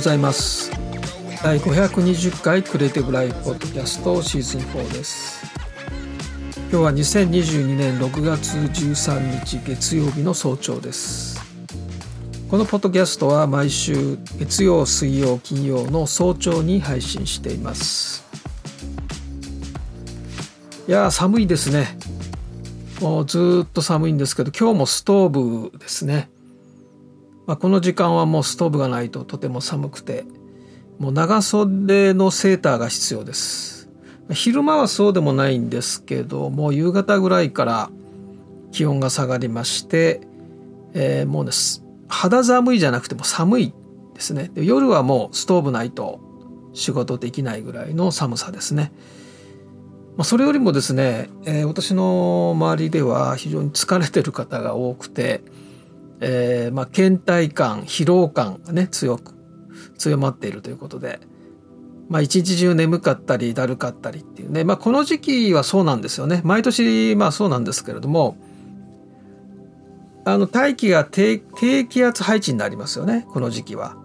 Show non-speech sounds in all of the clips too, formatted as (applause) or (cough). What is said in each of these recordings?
ございます。第520回クリエイティブライフポッドキャストシーズン4です。今日は2022年6月13日月曜日の早朝です。このポッドキャストは毎週月曜水曜金曜の早朝に配信しています。いや寒いですね。もうずっと寒いんですけど今日もストーブですね。まあ、この時間はもうストーブがないととても寒くてもう長袖のセーターが必要です。昼間はそうでもないんですけどもう夕方ぐらいから気温が下がりまして、えー、もうです。肌寒いじゃなくても寒いですね。で夜はもうストーブないと仕事できないぐらいの寒さですね。まあ、それよりもですね、えー、私の周りでは非常に疲れてる方が多くて、えー、まあ、倦怠感疲労感がね強く強まっているということで、まあ、一日中眠かったりだるかったりっていうね、まあ、この時期はそうなんですよね毎年まあそうなんですけれどもあの大気が低気圧配置になりますよねこの時期は。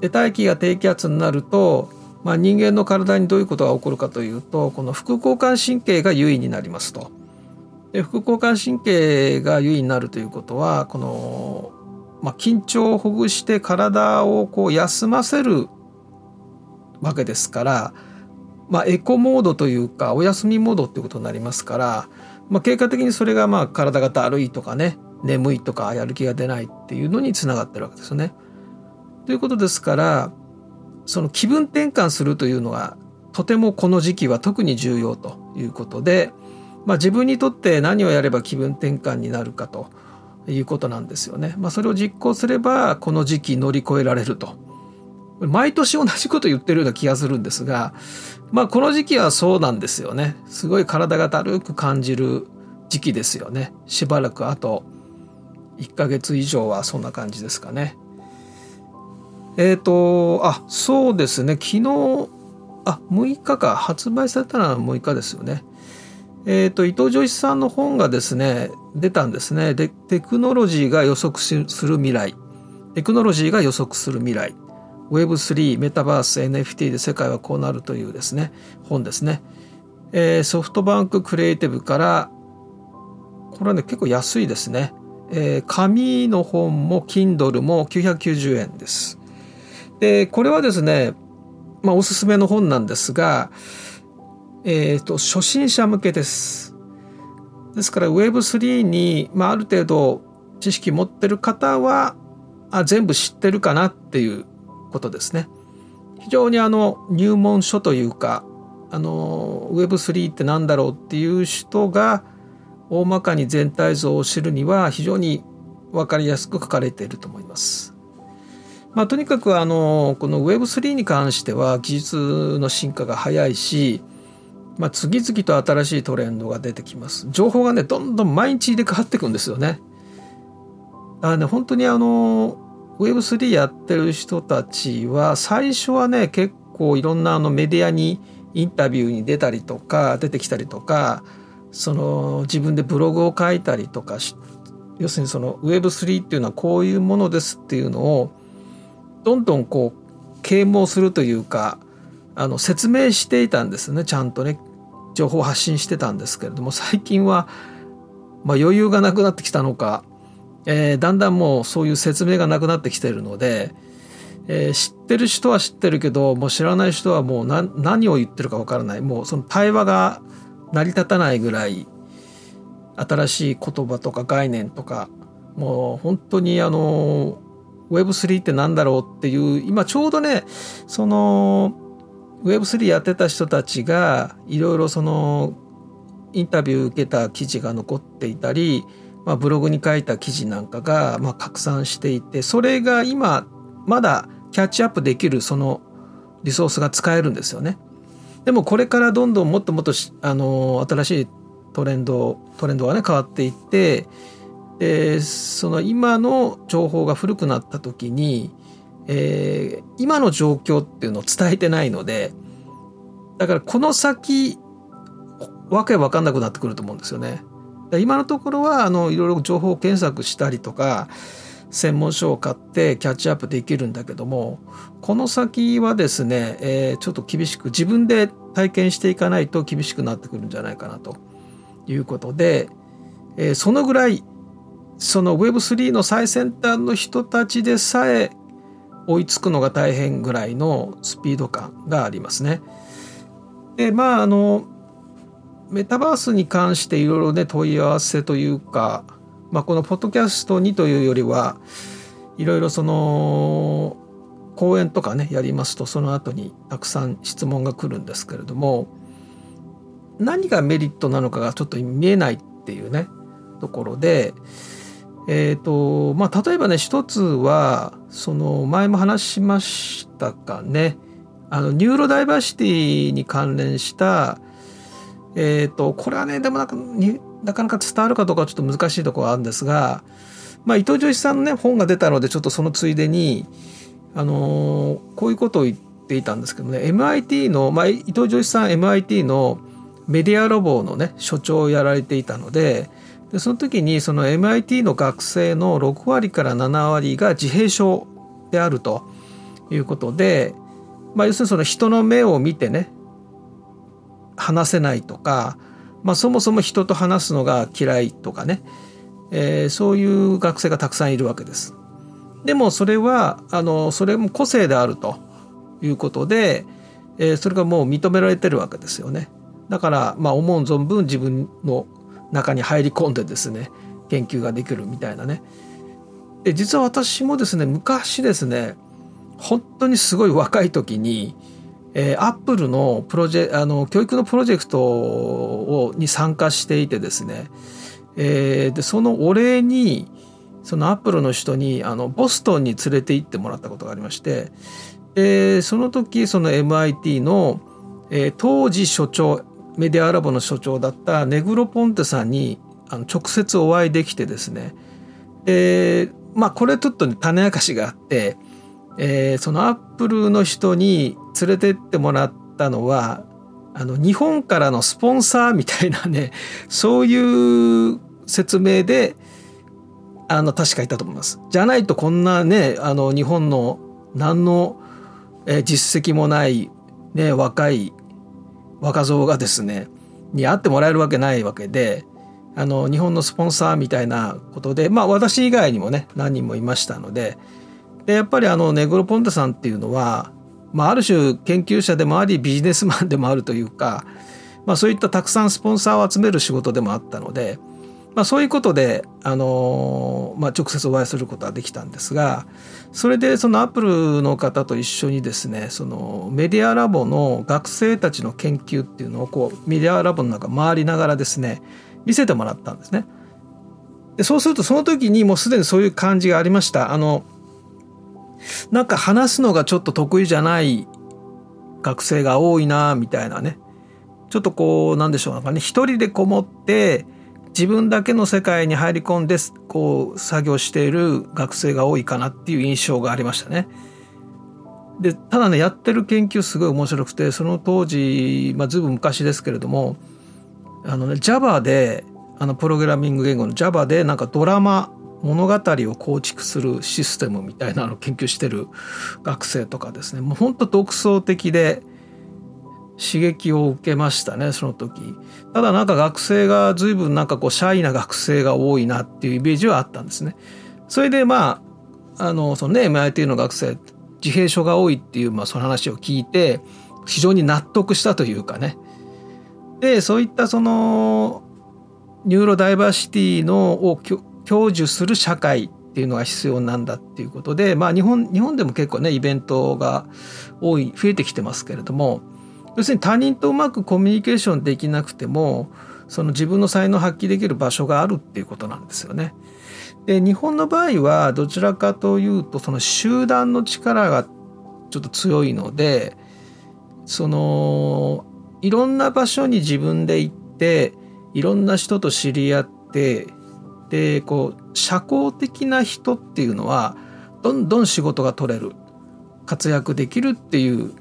で大気が低気圧になると、まあ、人間の体にどういうことが起こるかというとこの副交感神経が優位になりますと。で副交感神経が優位になるということはこの、まあ、緊張をほぐして体をこう休ませるわけですから、まあ、エコモードというかお休みモードっていうことになりますから、まあ、結果的にそれがまあ体がだるいとかね眠いとかやる気が出ないっていうのにつながってるわけですよね。ということですからその気分転換するというのがとてもこの時期は特に重要ということで。まあ、自分にとって何をやれば気分転換になるかということなんですよね。まあ、それを実行すればこの時期乗り越えられると。毎年同じこと言ってるような気がするんですが、まあ、この時期はそうなんですよね。すごい体がだるく感じる時期ですよね。しばらくあと1ヶ月以上はそんな感じですかね。えっ、ー、と、あ、そうですね。昨日、あ、6日か。発売されたのは6日ですよね。えーと、伊藤浄一さんの本がですね出たんですね。でテクノロジーが予測する未来。テクノロジーが予測する未来。Web3 メタバース NFT で世界はこうなるというですね本ですね、えー、ソフトバンククリエイティブからこれはね結構安いですね、えー、紙の本も Kindle も990円です。でこれはですねまあおすすめの本なんですがえーと、初心者向けです。ですから Web3 に、まあ、ある程度知識持ってる方はあ全部知ってるかなっていうことですね。非常にあの入門書というかあの Web3 って何だろうっていう人が大まかに全体像を知るには非常に分かりやすく書かれていると思います。まあ、とにかくあのこの Web3 に関しては技術の進化が早いしまあ、次々と新しいトレンドが出てきます。情報がね、どんどん毎日入れ替わっていくんですよね。あね、本当にあの、Web3 やってる人たちは、最初はね、結構いろんなあのメディアにインタビューに出たりとか、出てきたりとか、その自分でブログを書いたりとか要するにその Web3 っていうのはこういうものですっていうのを、どんどんこう、啓蒙するというか、あの説明していたんですねちゃんとね情報を発信してたんですけれども最近は、まあ、余裕がなくなってきたのか、えー、だんだんもうそういう説明がなくなってきてるので、えー、知ってる人は知ってるけどもう知らない人はもう何を言ってるかわからない。もうその対話が成り立たないぐらい新しい言葉とか概念とかもう本当にあの Web3 って何だろうっていう今ちょうどねその Web3 やってた人たちがいろいろそのインタビュー受けた記事が残っていたり、まあ、ブログに書いた記事なんかがまあ拡散していてそれが今まだキャッチアップできるそのリソースが使えるんですよね。でもこれからどんどんもっともっとあの新しいトレンドトレンドがね変わっていってでその今の情報が古くなった時にえー、今の状況っていうのを伝えてないのでだからこの先わけわかんなくなってくると思うんですよね。今のところはあのいろいろ情報検索したりとか専門書を買ってキャッチアップできるんだけどもこの先はですね、えー、ちょっと厳しく自分で体験していかないと厳しくなってくるんじゃないかなということで、えー、そのぐらいその Web3 の最先端の人たちでさえ追いつくのが大変ぐらいのスピード感がありますね。でまああのメタバースに関していろいろね問い合わせというか、まあ、このポッドキャストにというよりはいろいろその講演とかねやりますとその後にたくさん質問が来るんですけれども何がメリットなのかがちょっと見えないっていうねところでえーとまあ、例えばね一つはその前も話しましたかね。あのニューロダイバーシティに関連したえーと、これはねでもなかなかなか伝わるかどうかちょっと難しいところはあるんですが、まあ、伊藤浄一さんのね本が出たのでちょっとそのついでに、あのー、こういうことを言っていたんですけどね。MIT の、まあ、伊藤浄一さん MIT のメディアロボのね所長をやられていたのででその時にその MIT の学生の6割から7割が自閉症であるということで、まあ、要するにその人の目を見てね話せないとか、まあ、そもそも人と話すのが嫌いとかね、えー、そういう学生がたくさんいるわけです。でもそれはあのそれも個性であるということで、えー、それがもう認められてるわけですよね。だからまあ思う存分自分の中に入り込んでですね研究ができるみたいなね。で実は私もですね昔ですね本当にすごい若い時に、えー、アップルのプロジェあの教育のプロジェクトをに参加していてですね、えー、でそのお礼にそのアップルの人にあのボストンに連れて行ってもらったことがありましてでその時その MIT の、えー、当時所長メディアラボの所長だったネグロ・ポンテさんにあの直接お会いできてですねでまあこれちょっと、ね、種明かしがあって、えー、そのアップルの人に連れてってもらったのはあの日本からのスポンサーみたいなねそういう説明であの確かいたと思います。じゃないとこんなねあの日本の何の実績もない、ね、若い若造がですねに会ってもらえるわけないわけであの日本のスポンサーみたいなことでまあ私以外にもね何人もいましたのででやっぱりあのネグロポンタさんっていうのは、まあ、ある種研究者でもありビジネスマンでもあるというか、まあ、そういったたくさんスポンサーを集める仕事でもあったので、まあ、そういうことで、あのまあ、直接お会いすることはできたんですがそれでそのアップルの方と一緒にですねそのメディアラボの学生たちの研究っていうのをこうメディアラボの中回りながらですね見せてもらったんですね。でそうするとその時にもうすでにそういう感じがありました。あのなんか話すのがちょっと得意じゃない学生が多いなみたいなねちょっとこうなんでしょうなんかね一人でこもって自分だけの世界に入り込んでこう作業している学生が多いかなっていう印象がありましたね。でただねやってる研究すごい面白くてその当時、まあ、ずいぶん昔ですけれどもあのね Java であのプログラミング言語の Java でなんかドラマ物語を構築するシステムみたいなのを研究してる学生とかですねもうほんと独創的で刺激を受けましたねその時。ただなんか学生が随分なんかこうシャイな学生が多いなっていうイメージはあったんですね。それでまああのそのね MIT の学生自閉症が多いっていう、まあ、その話を聞いて非常に納得したというかね。でそういったそのニューロダイバーシティのを享受する社会っていうのが必要なんだっていうことでまあ日本日本でも結構ねイベントが多い増えてきてますけれども要するに他人とうまくコミュニケーションできなくてもその自分の才能を発揮できる場所があるっていうことなんですよね。で日本の場合はどちらかというとその集団の力がちょっと強いのでそのいろんな場所に自分で行っていろんな人と知り合ってでこう社交的な人っていうのはどんどん仕事が取れる活躍できるっていう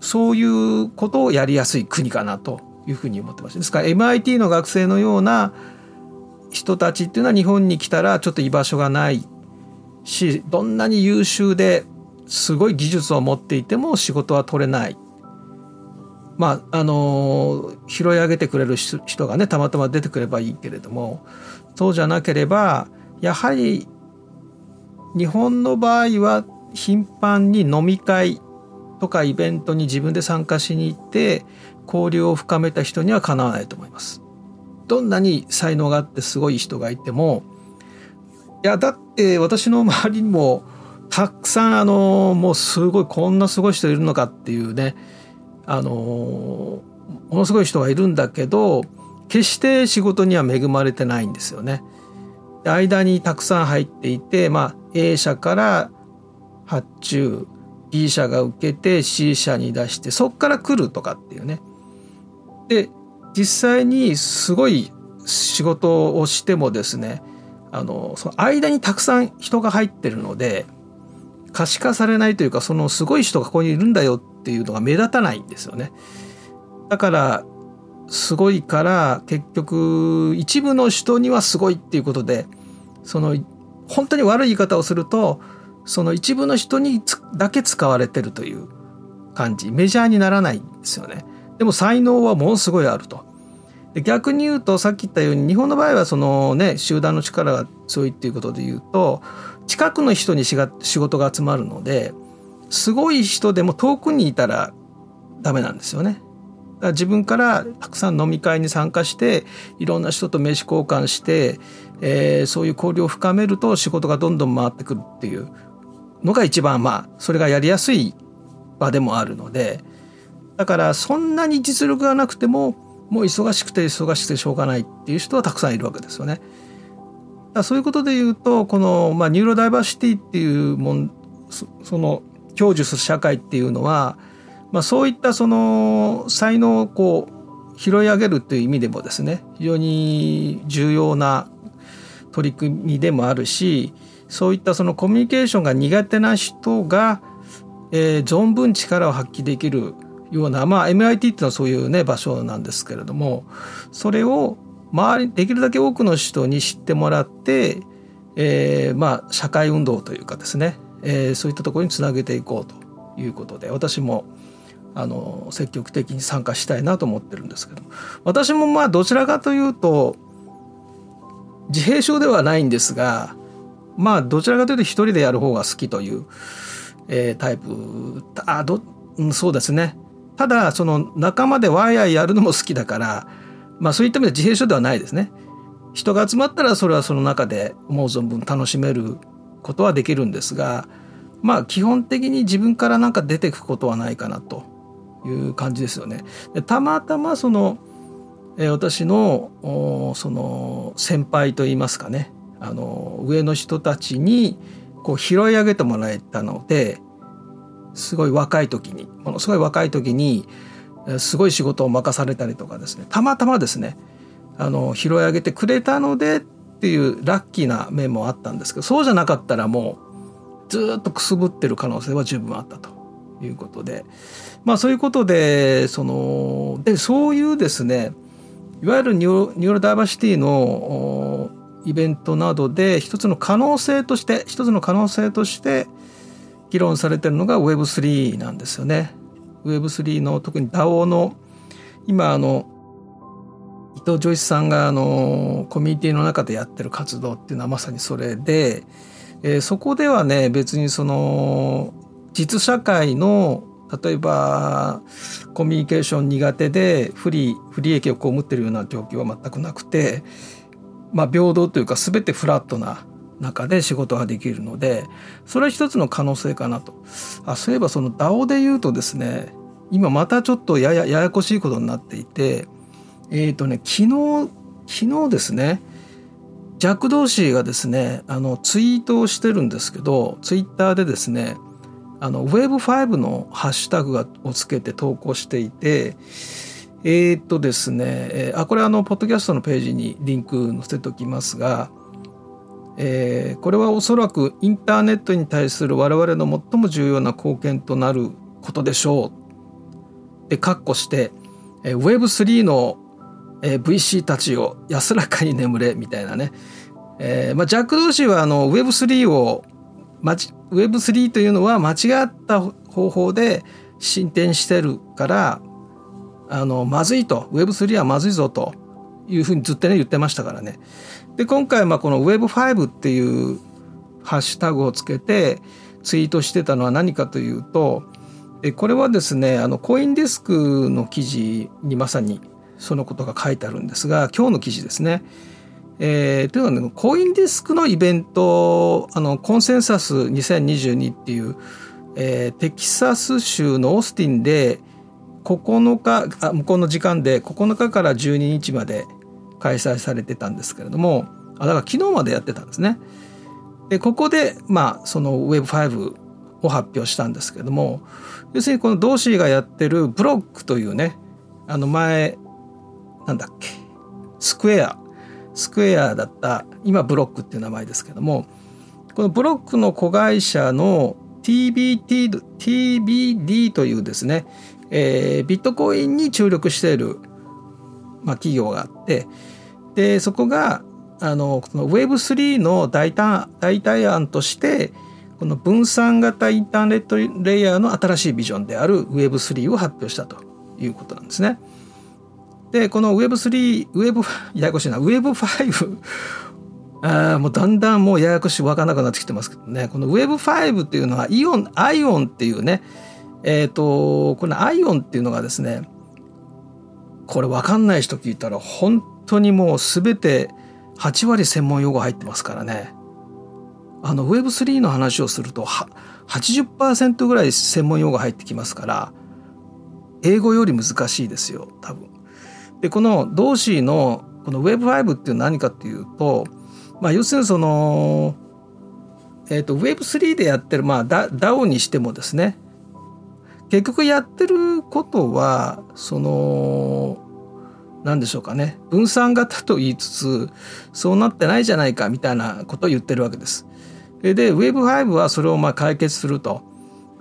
そういうことをやりやすい国かなというふうに思ってます。ですから MIT の学生のような人たちっていうのは日本に来たらちょっと居場所がないしどんなに優秀ですごい技術を持っていても仕事は取れない。まああの拾い上げてくれる人がねたまたま出てくればいいけれどもそうじゃなければやはり日本の場合は頻繁に飲み会とかイベントに自分で参加しに行って交流を深めた人にはかなわないと思います。どんなに才能があってすごい人がいてもいやだって私の周りにもたくさんあのもうすごいこんなすごい人いるのかっていうねあのものすごい人がいるんだけど決して仕事には恵まれてないんですよね。間にたくさん入っていて、まあ、A 社から発注 B 社が受けて C 社に出してそっから来るとかっていうね。で実際にすごい仕事をしてもですねあのその間にたくさん人が入ってるので可視化されないというかそのすごい人がここにいるんだよっていうのが目立たないんですよね。だからすごいから結局一部の人にはすごいっていうことでその本当に悪い言い方をするとその一部の人にだけ使われてるという感じメジャーにならないんですよね。でも才能はものすごいあると。で逆に言うとさっき言ったように日本の場合はそのね集団の力が強いっていうことで言うと近くの人に仕事が集まるのですごい人でも遠くにいたらダメなんですよね。自分からたくさん飲み会に参加していろんな人と名刺交換して、えー、そういう交流を深めると仕事がどんどん回ってくるっていうのが一番まあそれがやりやすい場でもあるのでだからそんなに実力がなくてももう忙しくて忙しくてしょうがないっていう人はたくさんいるわけですよね。そういうことで言うとこの、まあ、ニューロダイバーシティっていうもんその享受する社会っていうのは、まあ、そういったその才能をこう拾い上げるという意味でもですね非常に重要な取り組みでもあるしそういったそのコミュニケーションが苦手な人が、えー、存分力を発揮できるような、まあ、MIT っていうのはそういうね場所なんですけれどもそれを周りできるだけ多くの人に知ってもらって、えー、まあ社会運動というかですね、えー、そういったところにつなげていこうということで私もあの積極的に参加したいなと思ってるんですけど私もまあどちらかというと自閉症ではないんですがまあどちらかというと一人でやる方が好きという、えー、タイプあど、うん、そうですねただその仲間でワイヤーやるのも好きだからまあそういった意味で自閉症ではないですね。人が集まったらそれはその中で思う存分楽しめることはできるんですがまあ基本的に自分からなんか出てくことはないかなという感じですよね。たまたまその、えー、私のその先輩といいますかねあの上の人たちにこう拾い上げてもらえたのですごい若い時にものすごい若い時にすごい仕事を任されたりとかですねたまたまですねあの拾い上げてくれたのでっていうラッキーな面もあったんですけどそうじゃなかったらもうずっとくすぶってる可能性は十分あったと。いうことで。まあそういうことでそのでそういうですねいわゆるニューロダイバーシティのイベントなどで一つの可能性として一つの可能性として議論されてるのが Web3 なんですよね。Web3 の特に DAO の今あの伊藤ジョイスさんがあのコミュニティの中でやってる活動っていうのはまさにそれで、えー、そこではね別にその実社会の例えばコミュニケーション苦手で不利不利益を被ってるような状況は全くなくて、まあ、平等というか全てフラットな中で仕事ができるのでそれは一つの可能性かなと。あそういえばその DAO で言うとですね今またちょっとややややこしいことになっていてえっ、ー、とね昨日昨日ですねジャック・ドーシーがですねあのツイートをしてるんですけどツイッターでですねあの Web5 のハッシュタグをつけて投稿していてえっ、とですね、えー、あこれあのポッドキャストのページにリンク載せておきますがえー、これはおそらくインターネットに対する我々の最も重要な貢献となることでしょう。で、括弧して、えー、Web3 の、えー、VC たちを安らかに眠れみたいなね。えーまあ、ジャック・ドーシーはあの Web3 を Web3 というのは間違った方法で進展してるからあのまずいと Web3 はまずいぞというふうにずっとね言ってましたからね。で今回まあこの Web5 っていうハッシュタグをつけてツイートしてたのは何かというとこれはですねあのコインデスクの記事にまさにそのことが書いてあるんですが今日の記事ですね。えー、というのは、ね、コインデスクのイベントあのコンセンサス2022っていう、えー、テキサス州のオースティンで9日あ向こうの時間で9日から12日まで開催されてたんですけれどもあだから昨日までやってたんですね。でここでまあその Web5 を発表したんですけれども要するにこのドーシーがやってるブロックというねあの前なんだっけスクエアスクエアだった今ブロックっていう名前ですけどもこのブロックの子会社の TBT TBD というですね、えー、ビットコインに注力している、まあ、企業があってでそこがあのこの Web3 の代替代替案としてこの分散型インターネットレイヤーの新しいビジョンである Web3 を発表したということなんですね。でこの Web3 Web ややこしいな Web5 あもうだんだんもうややこしい分からなくなってきてますけどねこの Web5 っていうのはイオンアイオンっていうねえっ、ー、とこのアイオンっていうのがですねこれ分かんない人聞いたら本当にもう全て8割専門用語入ってますからねあの Web3 の話をすると80%ぐらい専門用語入ってきますから英語より難しいですよ多分。でこのドーシーのこの Web5 っていうのは何かっていうと、まあ、要するにその、えーと、Web3 でやってる、まあ、DAO にしてもですね結局やってることはその何でしょうかね分散型と言いつつそうなってないじゃないかみたいなことを言ってるわけです。で Web5 はそれをまあ解決すると。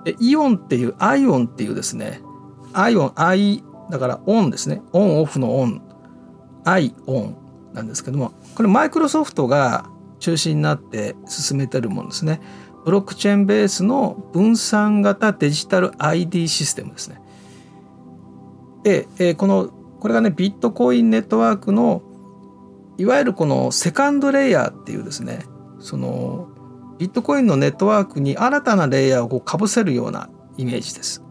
でイオンっていうアイオンっていうですねアイオンアイだからオンですねオンオフのオンアイオンなんですけどもこれマイクロソフトが中心になって進めてるものですねブロックチェーンベースの分散型デジタル ID システムですねで、え、このこれがねビットコインネットワークのいわゆるこのセカンドレイヤーっていうですねそのビットコインのネットワークに新たなレイヤーをこうかぶせるようなイメージです。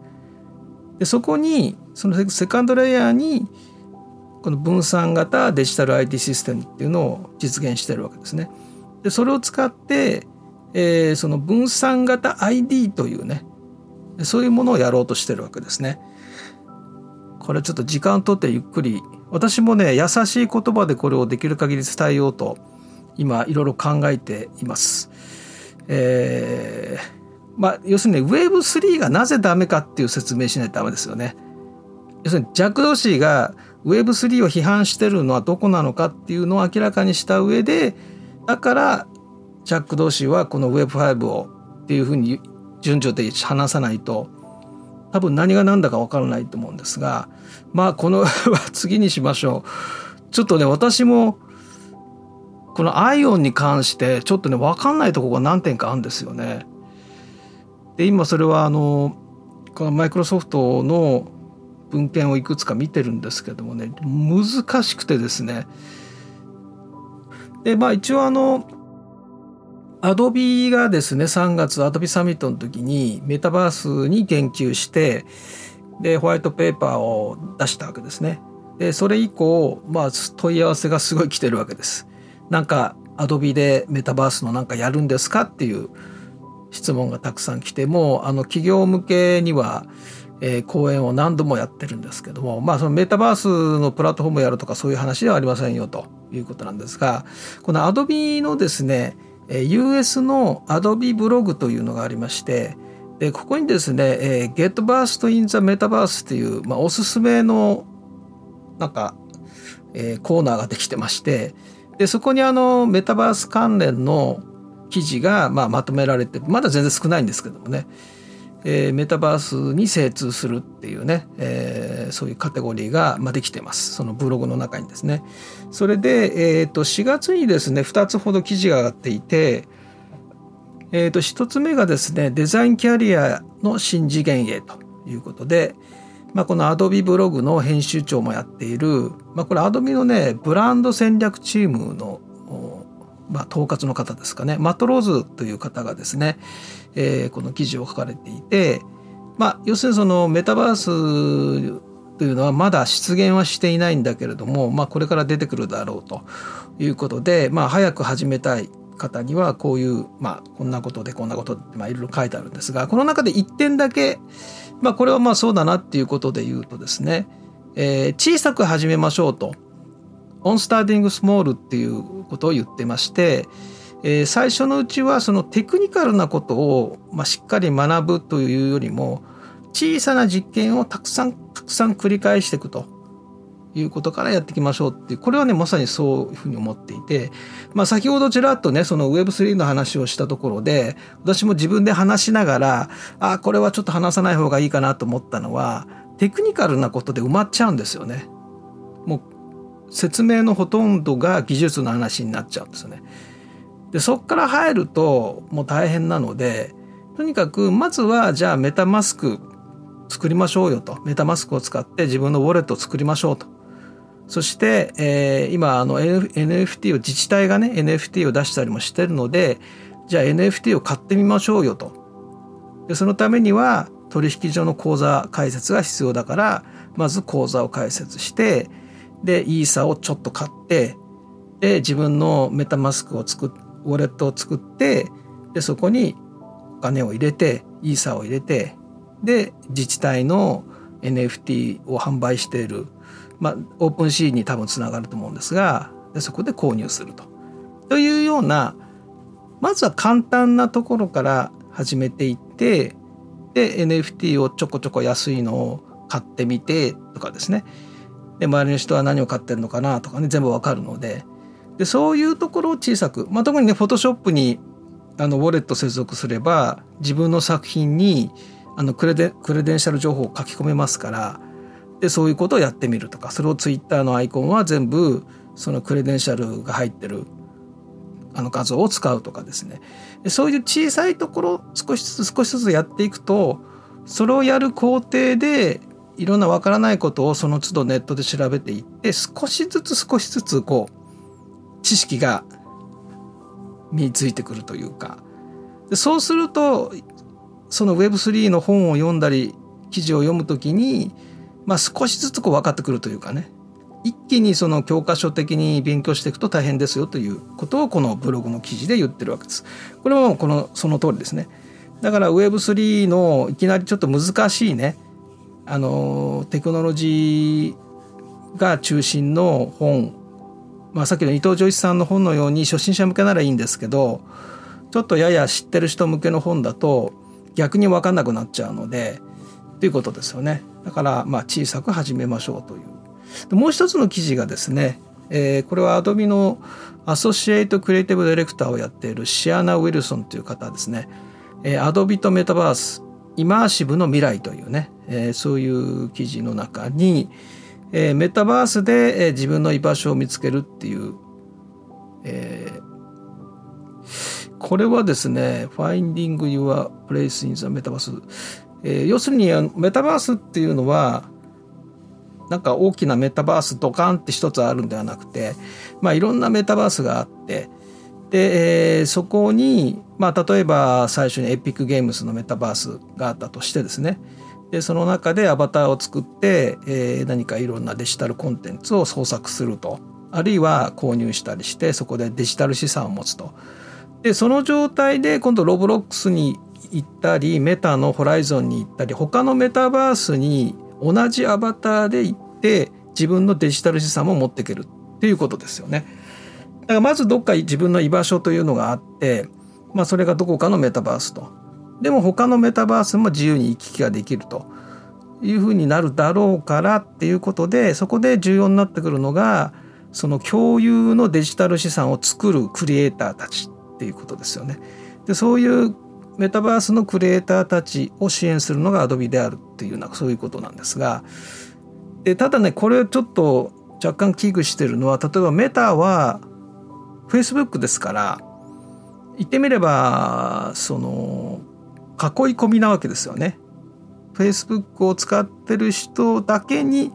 でそこにそのセカンドレイヤーにこの分散型デジタル IT システムっていうのを実現してるわけですね。でそれを使って、えー、その分散型 ID というねそういうものをやろうとしてるわけですね。これちょっと時間とってゆっくり私もね優しい言葉でこれをできる限り伝えようと今いろいろ考えています。えー、まあ要するに Web3 がなぜダメかっていう説明しないとダメですよね。要するにジャック・ドシーが Web3 を批判してるのはどこなのかっていうのを明らかにした上でだからジャック・ドシーはこの Web5 をっていうふうに順序で話さないと多分何が何だか分からないと思うんですがまあこの (laughs) 次にしましょう。ちょっとね私もこのアイオンに関してちょっとね分かんないとこが何点かあるんですよね。で今それはあのこのマイクロソフトの文献をいくつか見てるんですけどもね難しくてですねでまあ一応あのアドビがですね3月アドビサミットの時にメタバースに言及してでホワイトペーパーを出したわけですね。でそれ以降まあ問い合わせがすごい来てるわけです。なんかアドビでメタバースのなんかやるんですかっていう質問がたくさん来てもあの企業向けにはえー、講演を何度もやってるんですけども、まあ、そのメタバースのプラットフォームをやるとかそういう話ではありませんよということなんですがこの Adobe のですね US の Adobe ブログというのがありましてでここにですね、えー、Get Burst in the Metaverse という、まあ、おすすめのなんか、えー、コーナーができてましてでそこにあのメタバース関連の記事が、まあ、まとめられてまだ全然少ないんですけどもね。えー、メタバースに精通するっていうね、えー、そういうカテゴリーが、まあ、できてます。そのブログの中にですね。それで、えー、と4月にですね2つほど記事が上がっていてえー、と1つ目がですねデザインキャリアの新次元へということで、まあ、この Adobe ブログの編集長もやっている、まあ、これ Adobe のねブランド戦略チームのまあ、統括の方ですかねマット・ローズという方がですね、えー、この記事を書かれていて、まあ、要するにそのメタバースというのはまだ出現はしていないんだけれども、まあ、これから出てくるだろうということで、まあ、早く始めたい方にはこういう、まあ、こんなことでこんなことってまいろいろ書いてあるんですがこの中で1点だけ、まあ、これはまあそうだなっていうことで言うとですね、えー、小さく始めましょうと。オンスターディングスモールっていうことを言ってまして、えー、最初のうちはそのテクニカルなことを、まあ、しっかり学ぶというよりも小さな実験をたくさんたくさん繰り返していくということからやっていきましょうっていうこれはねまさにそういうふうに思っていて、まあ、先ほどちらっとねその Web3 の話をしたところで私も自分で話しながらあこれはちょっと話さない方がいいかなと思ったのはテクニカルなことで埋まっちゃうんですよね。説明のほとんどが技術の話になっちゃうんですよね。でそっから入るともう大変なのでとにかくまずはじゃあメタマスク作りましょうよと。メタマスクを使って自分のウォレットを作りましょうと。そして、えー、今あの NFT を自治体がね NFT を出したりもしてるのでじゃあ NFT を買ってみましょうよと。でそのためには取引所の口座開設が必要だからまず口座を開設してでイーサをちょっと買ってで自分のメタマスクを作っウォレットを作ってでそこにお金を入れてイーサを入れてで自治体の NFT を販売している、まあ、オープンシーンに多分つながると思うんですがでそこで購入すると。というようなまずは簡単なところから始めていってで NFT をちょこちょこ安いのを買ってみてとかですねで周りの人は何を買ってるのかなとかね全部わかるので。でそういうところを小さく、まあ、特にねフォトショップにあのウォレット接続すれば自分の作品にあのクレデクレデンシャル情報を書き込めますからでそういうことをやってみるとかそれをツイッターのアイコンは全部そのクレデンシャルが入ってるあの画像を使うとかですね。でそういう小さいところ少しずつ少しずつやっていくとそれをやる工程でいろんなわからないことをその都度ネットで調べていって少しずつ少しずつこう知識が身についてくるというかでそうするとその Web3 の本を読んだり記事を読むときに、まあ、少しずつこう分かってくるというかね一気にその教科書的に勉強していくと大変ですよということをこのブログの記事で言ってるわけです。これはもうこのその通りですね。だから Web3 のいきなりちょっと難しいねあのテクノロジーが中心の本、まあ、さっきの伊藤穰一さんの本のように初心者向けならいいんですけどちょっとやや知ってる人向けの本だと逆に分かんなくなっちゃうのでということですよね。だからまあ小さく始めましょうという。もう一つの記事がですね、えー、これはアドビのアソシエイトクリエイティブディレクターをやっているシアナ・ウィルソンという方ですね、えー、アドビとメタバースイマーシブの未来というね、えー、そういう記事の中に、えー、メタバースで、えー、自分の居場所を見つけるっていう、えー、これはですね Finding Your Place in the Metaverse、えー、要するにメタバースっていうのはなんか大きなメタバースドカンって一つあるんではなくて、まあ、いろんなメタバースがあってで、えー、そこに、まあ、例えば最初にエピックゲームスのメタバースがあったとしてですね。でその中でアバターを作って、えー、何かいろんなデジタルコンテンツを創作すると。あるいは購入したりしてそこでデジタル資産を持つと。でその状態で今度ロブロックスに行ったりメタのホライゾンに行ったり他のメタバースに同じアバターで行って自分のデジタル資産も持っていけるっていうことですよね。だからまずどっか自分の居場所というのがあって、まあ、それがどこかのメタバースと。でも他のメタバースも自由に行き来ができるというふうになるだろうからっていうことでそこで重要になってくるのがその共有のデジタル資産を作るクリエイターたちっていうことですよね。でそういうメタバースのクリエイターたちを支援するのが Adobe であるっていうようなそういうことなんですがでただねこれちょっと若干危惧してるのは例えばメタは Facebook ですから言ってみればその囲い込みなわけですよね。Facebook を使ってる人だけに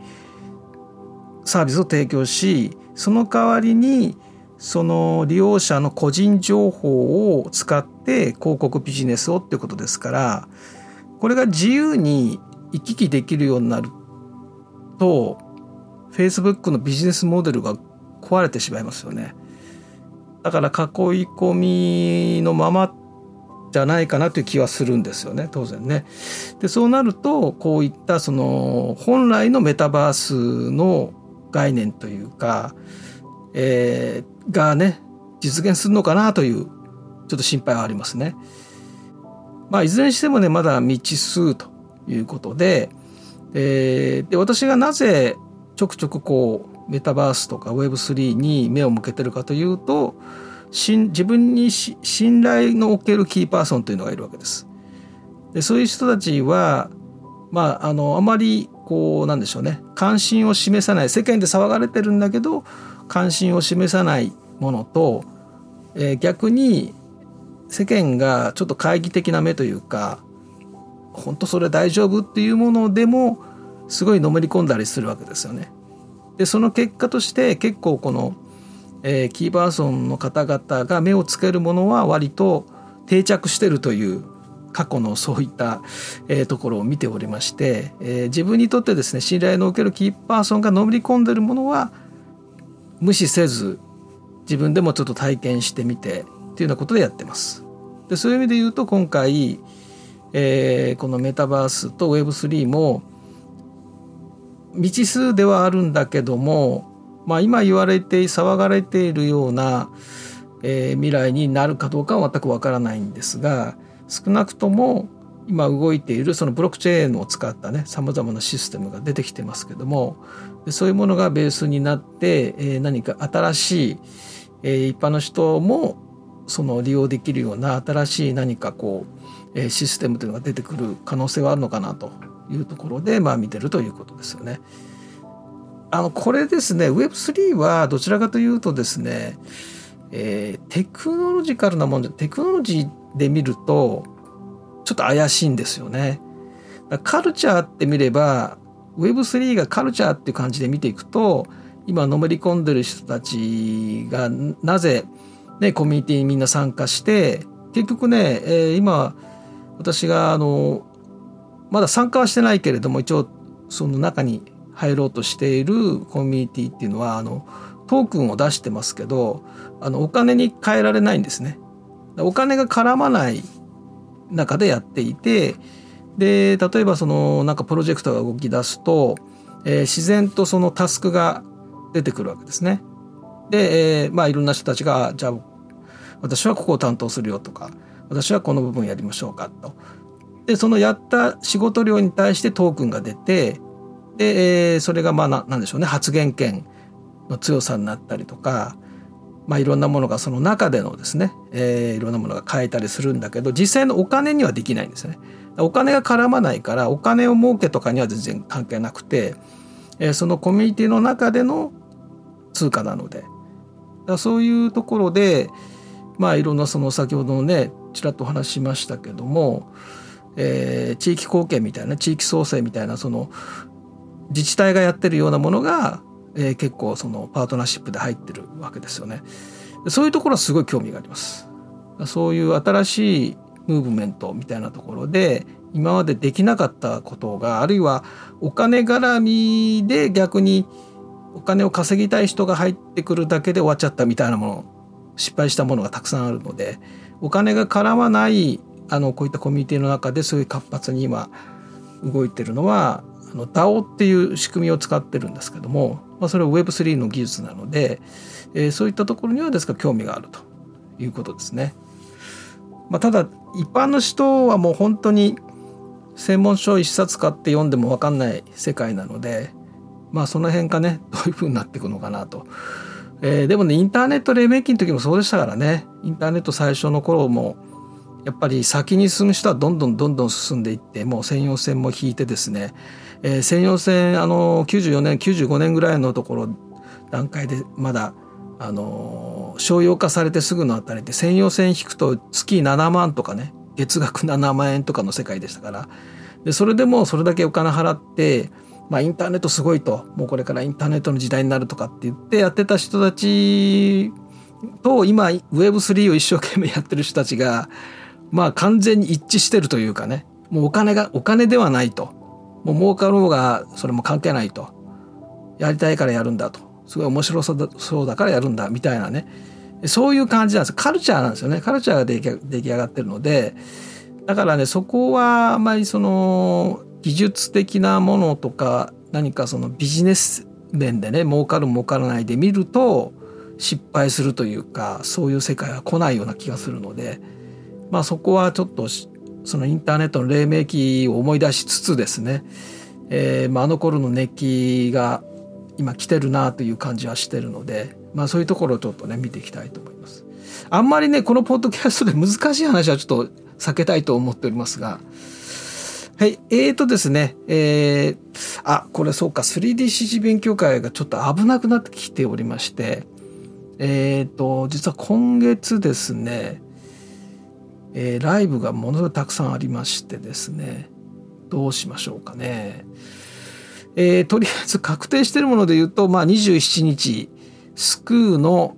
サービスを提供しその代わりにその利用者の個人情報を使って広告ビジネスをっていうことですからこれが自由に行き来できるようになると Facebook のビジネスモデルが壊れてしまいますよね。だから囲い込みのままじゃないかなという気はするんですよね当然ね。でそうなるとこういったその本来のメタバースの概念というか、えー、がね実現するのかなというちょっと心配はありますね。まあ、いずれにしてもねまだ未知数ということで,、えー、で私がなぜちょくちょくこうメタバースとか Web3 に目を向けてるかというと自分に信頼のおけるキーパーソンというのがいるわけです。でそういう人たちはまああのあまりこうなんでしょうね関心を示さない世間で騒がれてるんだけど関心を示さないものと、えー、逆に世間がちょっと懐疑的な目というか本当それ大丈夫っていうものでもすごいのめり込んだりするわけですよね。でその結果として結構この、えー、キーパーソンの方々が目をつけるものは割と定着してるという過去のそういった、えー、ところを見ておりまして、えー、自分にとってですね信頼のおけるキーパーソンがのめり込んでるものは無視せず自分でもちょっと体験してみてっていうようなことでやってます。でそういう意味で言うと今回、えー、このメタバースと Web3 も未知数ではあるんだけども、まあ、今言われて騒がれているような、えー、未来になるかどうかは全くわからないんですが少なくとも今動いているそのブロックチェーンを使ったねさまざまなシステムが出てきてますけどもそういうものがベースになって、えー、何か新しい、えー、一般の人もその利用できるような新しい何かこう、えー、システムというのが出てくる可能性はあるのかなというところで、まあ、見てるということですよね。あのこれですね Web3 はどちらかというとですね、えー、テクノロジカルなもんでテクノロジーで見るとちょっと怪しいんですよね。カルチャーって見れば Web3 がカルチャーっていう感じで見ていくと今のめり込んでる人たちがなぜ、ね、コミュニティにみんな参加して結局ね、えー、今私があのまだ参加はしてないけれども一応その中に入ろうとしているコミュニティっていうのはあのトークンを出してますけどあのお金に換えられないんですね。お金が絡まない中でやっていてで例えばそのなんかプロジェクトが動き出すと、えー、自然とそのタスクが出てくるわけですね。で、えー、まあいろんな人たちがじゃあ私はここを担当するよとか私はこの部分やりましょうかと。でそのやった仕事量に対してトークンが出てで、えー、それがまあなんでしょうね発言権の強さになったりとかまあ、いろんなものがその中でのですね、えー、いろんなものが変えたりするんだけど実際のお金にはできないんですね。お金が絡まないからお金を儲けとかには全然関係なくて、えー、そのコミュニティの中での通貨なのでだそういうところでまあいろんなその先ほどのねちらっとお話ししましたけども、えー、地域貢献みたいな地域創生みたいなその自治体がやってるようなものがえー、結構そのパートナーシップで入ってるわけですよね。そういうところはすごい興味があります。そういう新しいムーブメントみたいなところで今までできなかったことがあるいはお金絡みで逆にお金を稼ぎたい人が入ってくるだけで終わっちゃったみたいなもの失敗したものがたくさんあるのでお金が絡まないあのこういったコミュニティの中でそうい活発に今動いてるのはあの DAO っていう仕組みを使ってるんですけどもまあ、それは Web3 の技術なので、えー、そういったところにはですから興味があるということですね。まあ、ただ一般の人はもう本当に専門書一冊買って読んでも分かんない世界なのでまあその辺がねどういうふうになっていくのかなと。えー、でもねインターネット黎明期の時もそうでしたからねインターネット最初の頃もやっぱり先に進む人はどんどんどんどん進んでいってもう専用線も引いてですね。えー、専用線あの94年95年ぐらいのところ段階でまだあの商用化されてすぐのあたりで専用線引くと月7万とかね月額7万円とかの世界でしたから。でそれでもそれだけお金払ってまあ、インターネットすごいともうこれからインターネットの時代になるとかって言ってやってた人たちと今 Web3 を一生懸命やってる人たちがまあ完全に一致してるというかね。もうお金がお金ではないと。もう儲かろうがそれも関係ないと。やりたいからやるんだと。すごい面白そうだそうだからやるんだみたいなね。そういう感じなんですカルチャーなんですよね。カルチャーが出来上がってるので。だからねそこはあまりその技術的なものとか何かそのビジネス面でね儲かる儲からないで見ると失敗するというかそういう世界は来ないような気がするので。まあそこはちょっとそのインターネットの黎明期を思い出しつつですね、えー、まああの頃の熱気が今来てるなという感じはしてるので、まあ、そういうところをちょっとね見ていきたいと思います。あんまりねこのポッドキャストで難しい話はちょっと避けたいと思っておりますがはい。えーとですね。えー、あ、これそうか。3DCG 勉強会がちょっと危なくなってきておりまして、えーと、実は今月ですね、えー、ライブがものすごいたくさんありましてですね、どうしましょうかね。えー、とりあえず確定しているもので言うと、まあ、27日、スクーの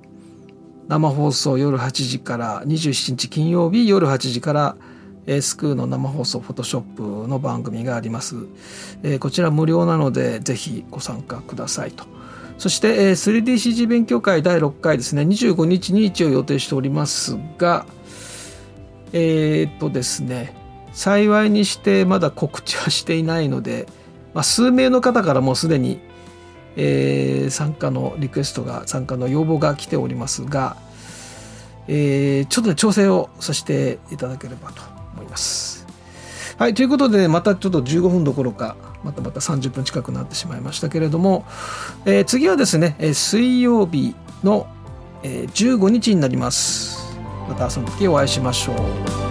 生放送夜8時から、27日金曜日夜8時から、えー、スクーの生放送フォトショップの番組があります、えー、こちら無料なのでぜひご参加くださいと。そして、えー、3DCG 勉強会第6回ですね。25日に一応予定しておりますがえー、っとですね幸いにしてまだ告知はしていないので、まあ、数名の方からもうすでに、えー、参加のリクエストが参加の要望が来ておりますが、えー、ちょっと、調整をさせていただければと思います。はい、ということで、またちょっと15分どころか、またまた30分近くなってしまいましたけれども、えー、次はですね、水曜日の15日になります。またその時お会いしましょう。